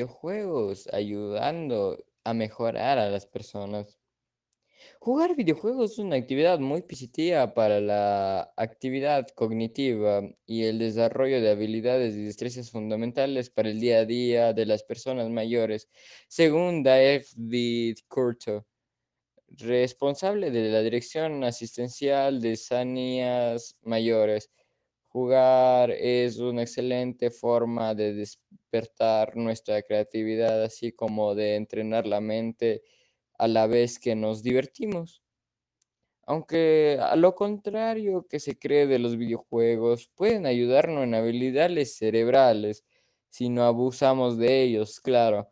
videojuegos ayudando a mejorar a las personas. Jugar videojuegos es una actividad muy positiva para la actividad cognitiva y el desarrollo de habilidades y destrezas fundamentales para el día a día de las personas mayores, según David Curto, responsable de la Dirección Asistencial de Sanías Mayores. Jugar es una excelente forma de nuestra creatividad, así como de entrenar la mente a la vez que nos divertimos. Aunque a lo contrario que se cree de los videojuegos, pueden ayudarnos en habilidades cerebrales si no abusamos de ellos, claro.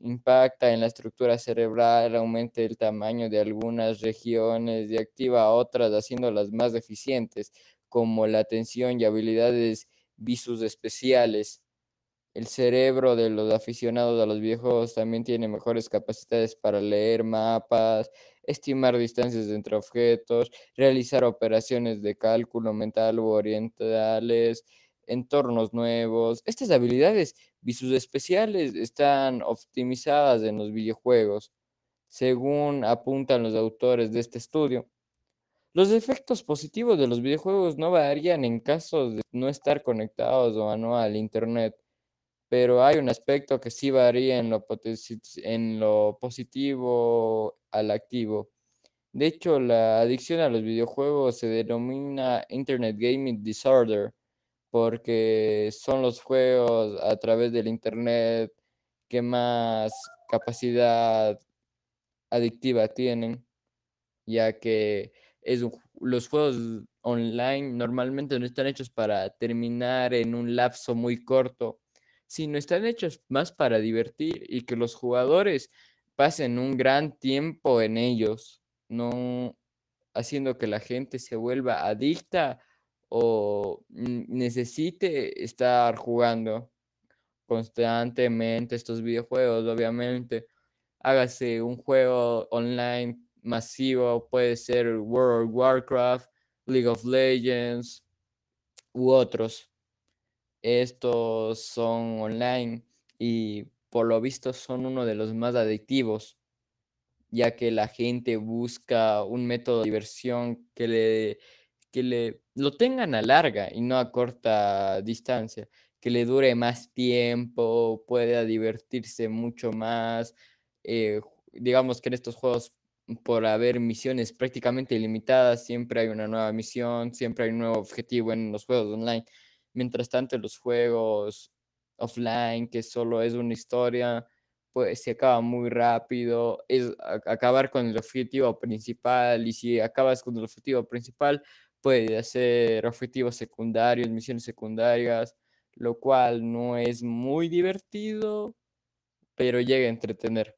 Impacta en la estructura cerebral, aumenta el tamaño de algunas regiones y activa otras haciéndolas más eficientes, como la atención y habilidades visus especiales. El cerebro de los aficionados a los videojuegos también tiene mejores capacidades para leer mapas, estimar distancias entre objetos, realizar operaciones de cálculo mental u orientales, entornos nuevos. Estas habilidades visus especiales están optimizadas en los videojuegos, según apuntan los autores de este estudio. Los efectos positivos de los videojuegos no varían en caso de no estar conectados o no al Internet pero hay un aspecto que sí varía en lo, positivo al activo. De hecho, la adicción a los videojuegos se denomina Internet Gaming Disorder, porque son los juegos a través del Internet que más capacidad adictiva tienen, ya que es los juegos online normalmente no están hechos para terminar en un lapso muy corto sino están hechos más para divertir y que los jugadores pasen un gran tiempo en ellos, no haciendo que la gente se vuelva adicta o necesite estar jugando constantemente estos videojuegos, obviamente. Hágase un juego online masivo, puede ser World of Warcraft, League of Legends u otros. Estos son online y por lo visto son uno de los más adictivos, ya que la gente busca un método de diversión que le, que le lo tengan a larga y no a corta distancia, que le dure más tiempo, pueda divertirse mucho más. Eh, digamos que en estos juegos, por haber misiones prácticamente ilimitadas, siempre hay una nueva misión, siempre hay un nuevo objetivo en los juegos online. Mientras tanto, los juegos offline, que solo es una historia, pues se acaba muy rápido, es acabar con el objetivo principal y si acabas con el objetivo principal, puedes hacer objetivos secundarios, misiones secundarias, lo cual no es muy divertido, pero llega a entretener.